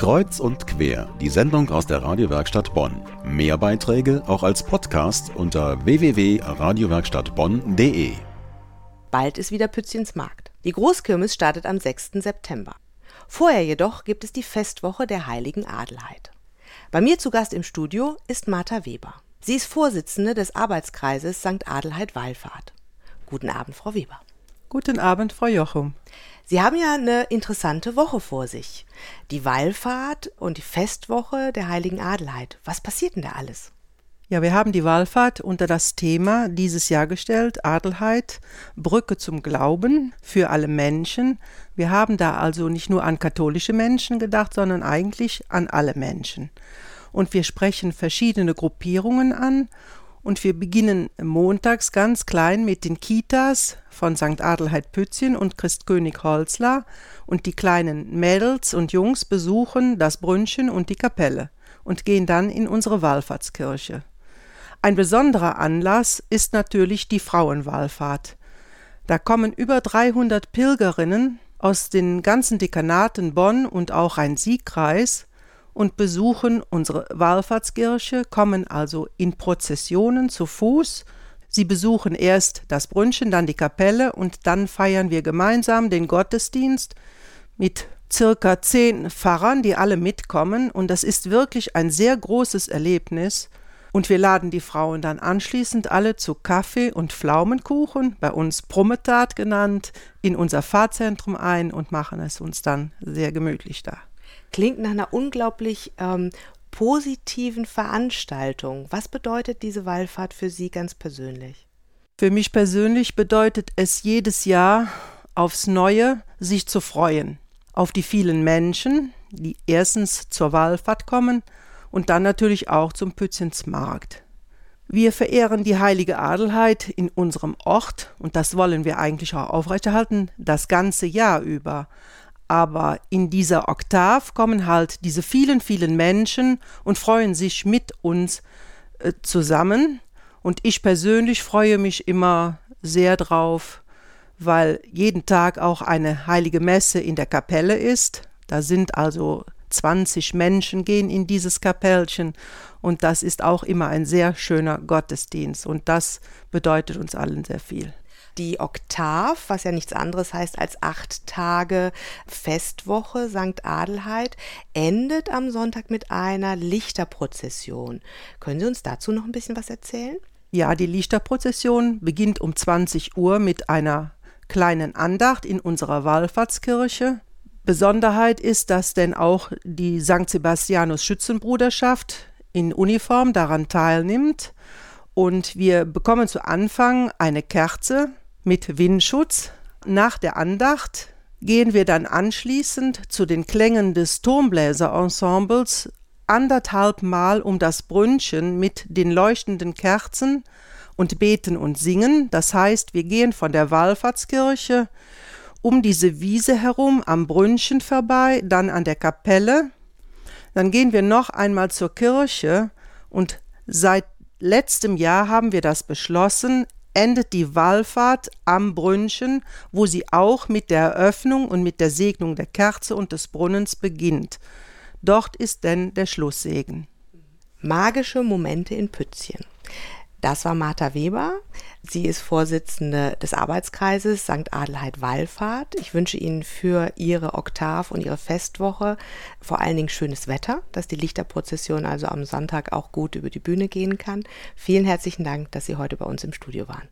Kreuz und quer, die Sendung aus der Radiowerkstatt Bonn. Mehr Beiträge auch als Podcast unter www.radiowerkstattbonn.de. Bald ist wieder Pützchens Markt. Die Großkirmes startet am 6. September. Vorher jedoch gibt es die Festwoche der Heiligen Adelheid. Bei mir zu Gast im Studio ist Martha Weber. Sie ist Vorsitzende des Arbeitskreises St. Adelheid Wallfahrt. Guten Abend, Frau Weber. Guten Abend, Frau Jochum. Sie haben ja eine interessante Woche vor sich. Die Wallfahrt und die Festwoche der Heiligen Adelheid. Was passiert denn da alles? Ja, wir haben die Wallfahrt unter das Thema dieses Jahr gestellt, Adelheid, Brücke zum Glauben für alle Menschen. Wir haben da also nicht nur an katholische Menschen gedacht, sondern eigentlich an alle Menschen. Und wir sprechen verschiedene Gruppierungen an und wir beginnen montags ganz klein mit den Kitas von St. Adelheid Pützchen und Christkönig Holzler und die kleinen Mädels und Jungs besuchen das Brünnchen und die Kapelle und gehen dann in unsere Wallfahrtskirche. Ein besonderer Anlass ist natürlich die Frauenwallfahrt. Da kommen über 300 Pilgerinnen aus den ganzen Dekanaten Bonn und auch Rhein-Sieg-Kreis und besuchen unsere Wallfahrtskirche, kommen also in Prozessionen zu Fuß. Sie besuchen erst das Brünnchen, dann die Kapelle und dann feiern wir gemeinsam den Gottesdienst mit circa zehn Pfarrern, die alle mitkommen. Und das ist wirklich ein sehr großes Erlebnis. Und wir laden die Frauen dann anschließend alle zu Kaffee und Pflaumenkuchen, bei uns Prometat genannt, in unser Fahrzentrum ein und machen es uns dann sehr gemütlich da. Klingt nach einer unglaublich ähm, positiven Veranstaltung. Was bedeutet diese Wallfahrt für Sie ganz persönlich? Für mich persönlich bedeutet es jedes Jahr aufs Neue, sich zu freuen. Auf die vielen Menschen, die erstens zur Wallfahrt kommen und dann natürlich auch zum Pützensmarkt. Wir verehren die heilige Adelheid in unserem Ort und das wollen wir eigentlich auch aufrechterhalten, das ganze Jahr über aber in dieser Oktav kommen halt diese vielen, vielen Menschen und freuen sich mit uns äh, zusammen. Und ich persönlich freue mich immer sehr drauf, weil jeden Tag auch eine heilige Messe in der Kapelle ist. Da sind also 20 Menschen gehen in dieses Kapellchen und das ist auch immer ein sehr schöner Gottesdienst und das bedeutet uns allen sehr viel. Die Oktav, was ja nichts anderes heißt als acht Tage Festwoche St. Adelheid, endet am Sonntag mit einer Lichterprozession. Können Sie uns dazu noch ein bisschen was erzählen? Ja, die Lichterprozession beginnt um 20 Uhr mit einer kleinen Andacht in unserer Wallfahrtskirche. Besonderheit ist, dass denn auch die St. Sebastianus Schützenbruderschaft in Uniform daran teilnimmt. Und wir bekommen zu Anfang eine Kerze mit Windschutz. Nach der Andacht gehen wir dann anschließend zu den Klängen des Turmbläserensembles anderthalb Mal um das Brünnchen mit den leuchtenden Kerzen und beten und singen. Das heißt, wir gehen von der Wallfahrtskirche um diese Wiese herum am Brünnchen vorbei, dann an der Kapelle. Dann gehen wir noch einmal zur Kirche und seit letztem Jahr haben wir das beschlossen, endet die Wallfahrt am Brünnchen, wo sie auch mit der Eröffnung und mit der Segnung der Kerze und des Brunnens beginnt. Dort ist denn der Schlusssegen. Magische Momente in Pützchen. Das war Martha Weber. Sie ist Vorsitzende des Arbeitskreises St. Adelheid Wallfahrt. Ich wünsche Ihnen für Ihre Oktav und Ihre Festwoche vor allen Dingen schönes Wetter, dass die Lichterprozession also am Sonntag auch gut über die Bühne gehen kann. Vielen herzlichen Dank, dass Sie heute bei uns im Studio waren.